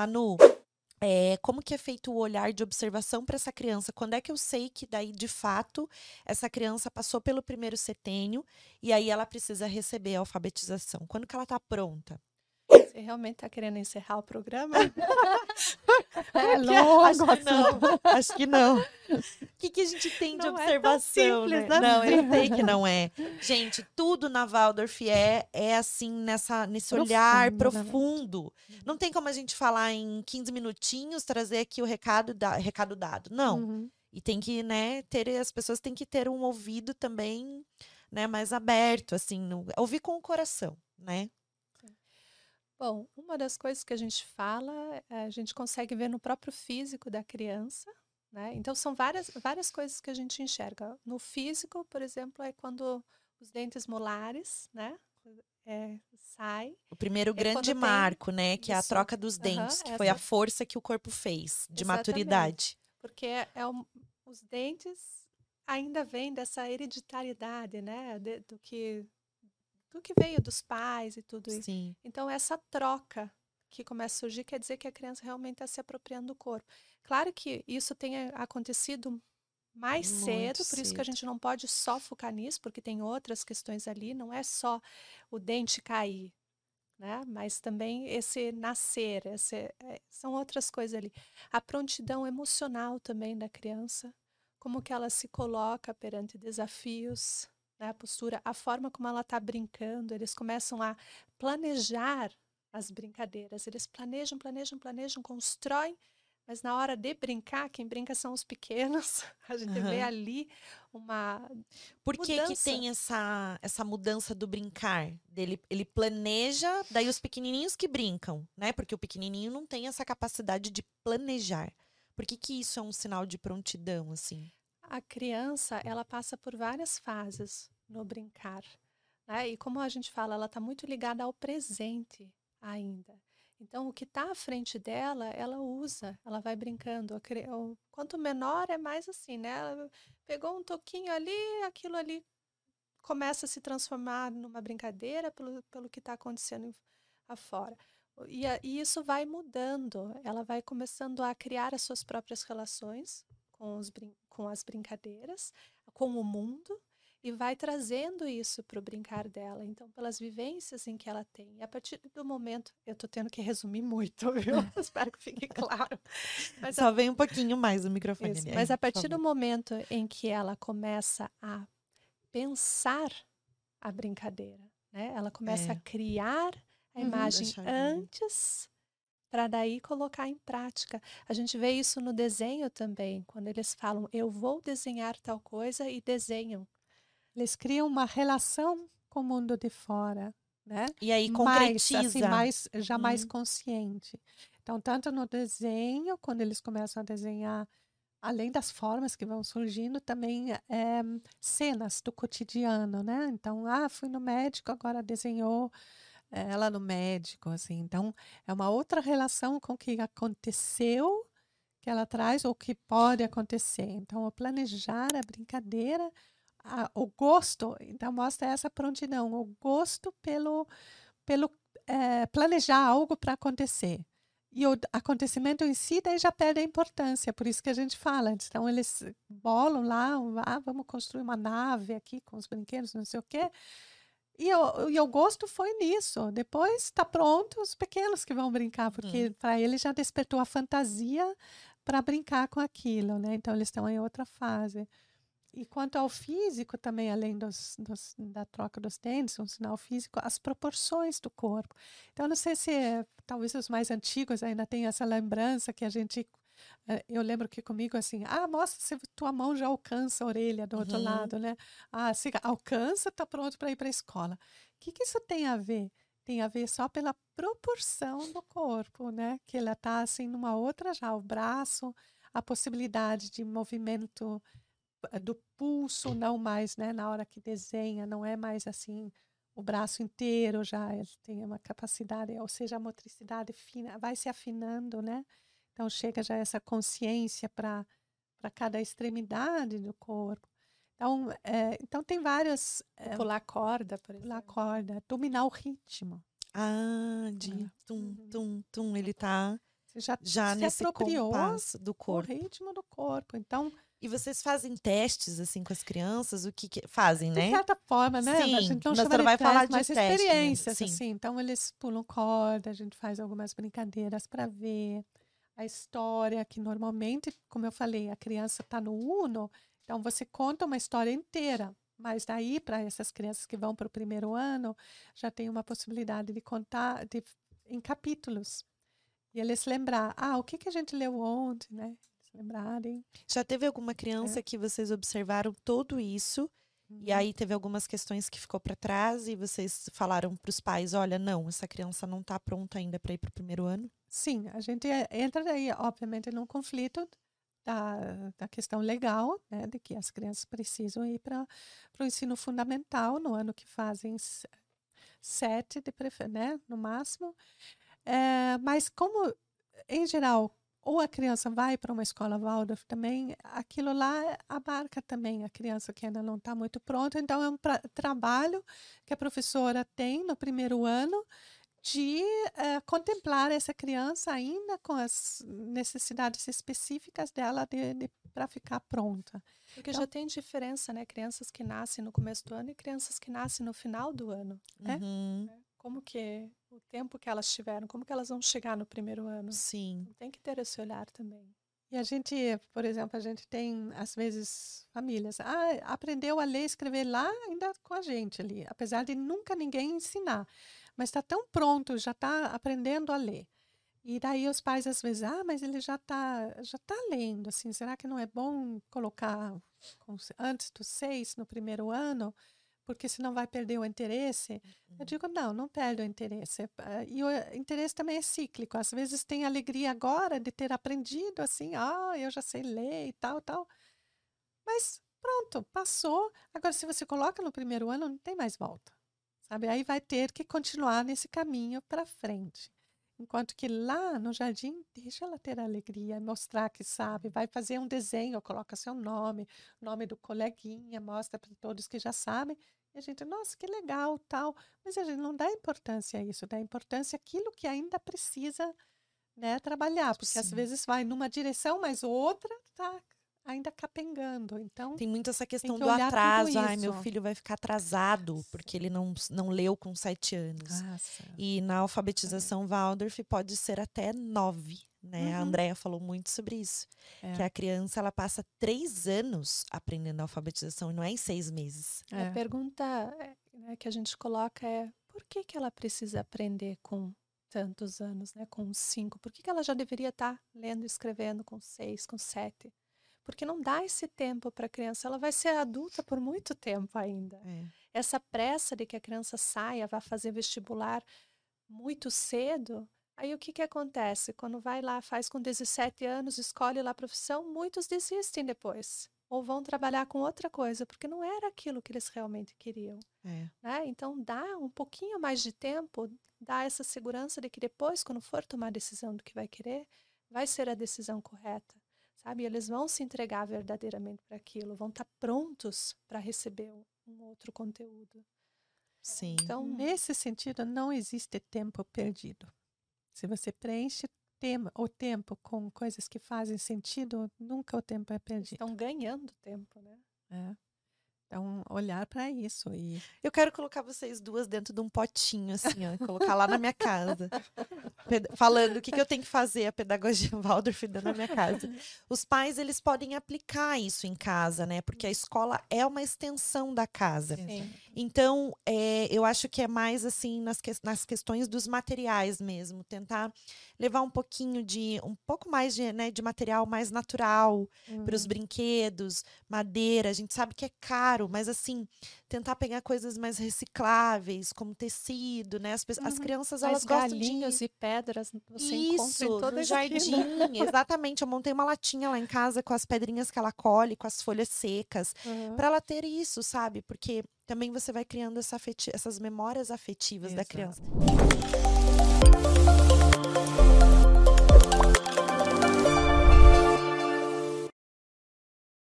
Manu, é, como que é feito o olhar de observação para essa criança? Quando é que eu sei que daí, de fato, essa criança passou pelo primeiro setênio e aí ela precisa receber a alfabetização? Quando que ela está pronta? Você realmente está querendo encerrar o programa? é longo, acho que não. Acho que não. O que, que a gente tem de não observação? É simples, né? Não, eu sei que não é. Gente, tudo na Waldorf é, é assim, nessa, nesse profundo, olhar profundo. Não tem como a gente falar em 15 minutinhos, trazer aqui o recado, da, recado dado. Não. Uhum. E tem que, né, ter, as pessoas têm que ter um ouvido também, né, mais aberto, assim, no, ouvir com o coração, né? Bom, uma das coisas que a gente fala, eh, a gente consegue ver no próprio físico da criança, né? Então são várias, várias coisas que a gente enxerga. No físico, por exemplo, é quando os dentes molares, né? É, sai. O primeiro é grande marco, tem... né? Que Isso. é a troca dos dentes, uhum, que essa... foi a força que o corpo fez de Exatamente. maturidade. Porque é, é um, os dentes ainda vêm dessa hereditariedade, né? De, do que do que veio dos pais e tudo isso. Sim. Então, essa troca que começa a surgir quer dizer que a criança realmente está se apropriando do corpo. Claro que isso tem acontecido mais cedo, por cedo. isso que a gente não pode só focar nisso, porque tem outras questões ali, não é só o dente cair, né? Mas também esse nascer, esse, é, são outras coisas ali. A prontidão emocional também da criança, como que ela se coloca perante desafios, né, a postura, a forma como ela está brincando, eles começam a planejar as brincadeiras. Eles planejam, planejam, planejam, constroem, mas na hora de brincar, quem brinca são os pequenos. A gente uhum. vê ali uma. Por que, que tem essa, essa mudança do brincar? Dele, ele planeja, daí os pequenininhos que brincam, né? Porque o pequenininho não tem essa capacidade de planejar. Por que, que isso é um sinal de prontidão, assim? a criança ela passa por várias fases no brincar. Né? E como a gente fala, ela está muito ligada ao presente ainda. Então, o que está à frente dela, ela usa, ela vai brincando. Quanto menor é mais assim, né? Ela pegou um toquinho ali, aquilo ali começa a se transformar numa brincadeira pelo, pelo que está acontecendo afora. E, e isso vai mudando, ela vai começando a criar as suas próprias relações com, os, com as brincadeiras, com o mundo, e vai trazendo isso para o brincar dela. Então, pelas vivências em que ela tem. E a partir do momento, eu estou tendo que resumir muito, viu? Espero que fique claro. Mas Só a... vem um pouquinho mais o microfone. Isso, mas a partir do momento em que ela começa a pensar a brincadeira, né? Ela começa é. a criar a uhum, imagem antes para daí colocar em prática. A gente vê isso no desenho também, quando eles falam eu vou desenhar tal coisa e desenham. Eles criam uma relação com o mundo de fora, né? E aí concretiza. Mais, assim, mais, já uhum. mais consciente. Então, tanto no desenho, quando eles começam a desenhar, além das formas que vão surgindo, também é, cenas do cotidiano, né? Então, ah, fui no médico, agora desenhou ela no médico, assim. Então, é uma outra relação com o que aconteceu que ela traz ou que pode acontecer. Então, o planejar, a brincadeira, a, o gosto, então mostra essa prontidão, o gosto pelo, pelo é, planejar algo para acontecer. E o acontecimento em si daí já perde a importância, por isso que a gente fala. Então, eles bolam lá, ah, vamos construir uma nave aqui com os brinquedos, não sei o quê. E eu, e eu gosto foi nisso. Depois está pronto os pequenos que vão brincar, porque hum. para ele já despertou a fantasia para brincar com aquilo, né? Então eles estão em outra fase. E quanto ao físico também, além dos, dos, da troca dos dentes, um sinal físico, as proporções do corpo. Então, não sei se talvez os mais antigos ainda têm essa lembrança que a gente eh, eu lembro que comigo assim, ah, mostra se tua mão já alcança a orelha do outro uhum. lado, né? Ah, se alcança, tá pronto para ir para a escola. O que, que isso tem a ver? Tem a ver só pela proporção do corpo, né? Que ela tá assim numa outra já, o braço, a possibilidade de movimento do pulso, não mais, né? Na hora que desenha, não é mais assim o braço inteiro já ele tem uma capacidade, ou seja, a motricidade fina, vai se afinando, né? Então chega já essa consciência para cada extremidade do corpo. Então, é, então tem várias. É, pular corda, por exemplo. Pular corda, dominar o ritmo. Ah, de é. tum, tum, tum. Ele tá. Você já, já se nesse apropriou compasso do o corpo. ritmo do corpo. Então, E vocês fazem testes assim com as crianças? O que, que fazem, né? de certa forma, né? Sim, a gente não chama vai falar de teste mesmo, experiências, sim. assim. Então, eles pulam corda, a gente faz algumas brincadeiras para ver a história, que normalmente, como eu falei, a criança está no Uno, então você conta uma história inteira. Mas daí, para essas crianças que vão para o primeiro ano, já tem uma possibilidade de contar de, em capítulos. E eles lembrar, ah, o que, que a gente leu ontem, né? Eles lembrarem. Já teve alguma criança que vocês observaram tudo isso e aí teve algumas questões que ficou para trás e vocês falaram para os pais, olha, não, essa criança não está pronta ainda para ir para o primeiro ano? Sim, a gente é- entra aí, obviamente, num conflito da, da questão legal, né, de que as crianças precisam ir para o ensino fundamental no ano que fazem sete, de prefer, né, no máximo. É, mas como, em geral, ou a criança vai para uma escola Waldorf também, aquilo lá abarca também a criança que ainda não está muito pronta. Então, é um trabalho que a professora tem no primeiro ano de eh, contemplar essa criança ainda com as necessidades específicas dela de, para ficar pronta. Porque Então- já tem diferença, né? Crianças que nascem no começo do ano e crianças que nascem no final do ano. É? Uhum, Como que o tempo que elas tiveram, como que elas vão chegar no primeiro ano? Sim. Tem que ter esse olhar também. E a gente, por exemplo, a gente tem, às vezes, famílias. Ah, aprendeu a ler e escrever lá ainda com a gente ali, apesar de nunca ninguém ensinar. Mas está tão pronto, já está aprendendo a ler. E daí os pais às vezes, ah, mas ele já está já tá lendo, assim, será que não é bom colocar antes dos seis, no primeiro ano? Porque senão vai perder o interesse. Eu digo, não, não perde o interesse. Eh, E o interesse também é cíclico. Às vezes tem alegria agora de ter aprendido assim, ah, eu já sei ler e tal, tal. Mas pronto, passou. Agora, se você coloca no primeiro ano, não tem mais volta. Sabe? Aí vai ter que continuar nesse caminho para frente. Enquanto que lá no jardim, deixa ela ter alegria, mostrar que sabe, vai fazer um desenho, coloca seu nome, nome do coleguinha, mostra para todos que já sabem. E a gente, nossa, que legal, tal. Mas a gente não dá importância a isso, dá importância àquilo que ainda precisa né, trabalhar, porque às Sim. vezes vai numa direção, mas outra está ainda capengando. Então, Tem muito essa questão que do atraso. Ai, meu filho vai ficar atrasado porque ele não, não leu com sete anos. Nossa. E na alfabetização Waldorf pode ser até nove, né? A Uhum. Andrea falou muito sobre isso. Que É. a criança, ela passa três anos aprendendo a alfabetização e não é em seis meses. A É. pergunta é, né, que a gente coloca é por que, que ela precisa aprender com tantos anos, né? Com cinco? Por que, que ela já deveria estar lendo e escrevendo com seis, com sete? Porque não dá esse tempo para a criança. Ela vai ser adulta por muito tempo ainda. É. essa pressa de que a criança saia, vá fazer vestibular muito cedo, aí o que, que acontece? Quando vai lá, faz com 17 anos, escolhe lá a profissão, muitos desistem depois. Ou vão trabalhar com outra coisa, porque não era aquilo que eles realmente queriam. É. Né? Então, dá um pouquinho mais de tempo, dá essa segurança de que depois, quando for tomar a decisão do que vai querer, vai ser a decisão correta. Sabe? Eles vão se entregar verdadeiramente para aquilo, vão estar prontos para receber um- um outro conteúdo. Sim. Então, Nesse sentido, não existe tempo perdido. Se você preenche tema, o tempo com coisas que fazem sentido, nunca o tempo é perdido. estão ganhando tempo, né? É. Então, olhar para isso e Eu quero colocar vocês duas dentro de um potinho, assim, ó, colocar lá na minha casa. Falando o que, que eu tenho que fazer, a pedagogia Waldorf dentro da minha casa. Os pais, eles podem aplicar isso em casa, né? Porque a escola é uma extensão da casa. Sim. Então, é, eu acho que é mais assim nas, ques- nas questões dos materiais mesmo, tentar levar um pouquinho de um pouco mais de, né, de material mais natural para os brinquedos, madeira. A gente sabe que é caro, mas assim tentar pegar coisas mais recicláveis, como tecido, né? As, pe- as Uhum. crianças elas gostam de e pedras você encontra isso, em toda no a jardim. Exatamente. Eu montei uma latinha lá em casa com as pedrinhas que ela colhe, com as folhas secas, Uhum. para ela ter isso, sabe? Porque também você vai criando essa essas memórias afetivas da Exato. criança.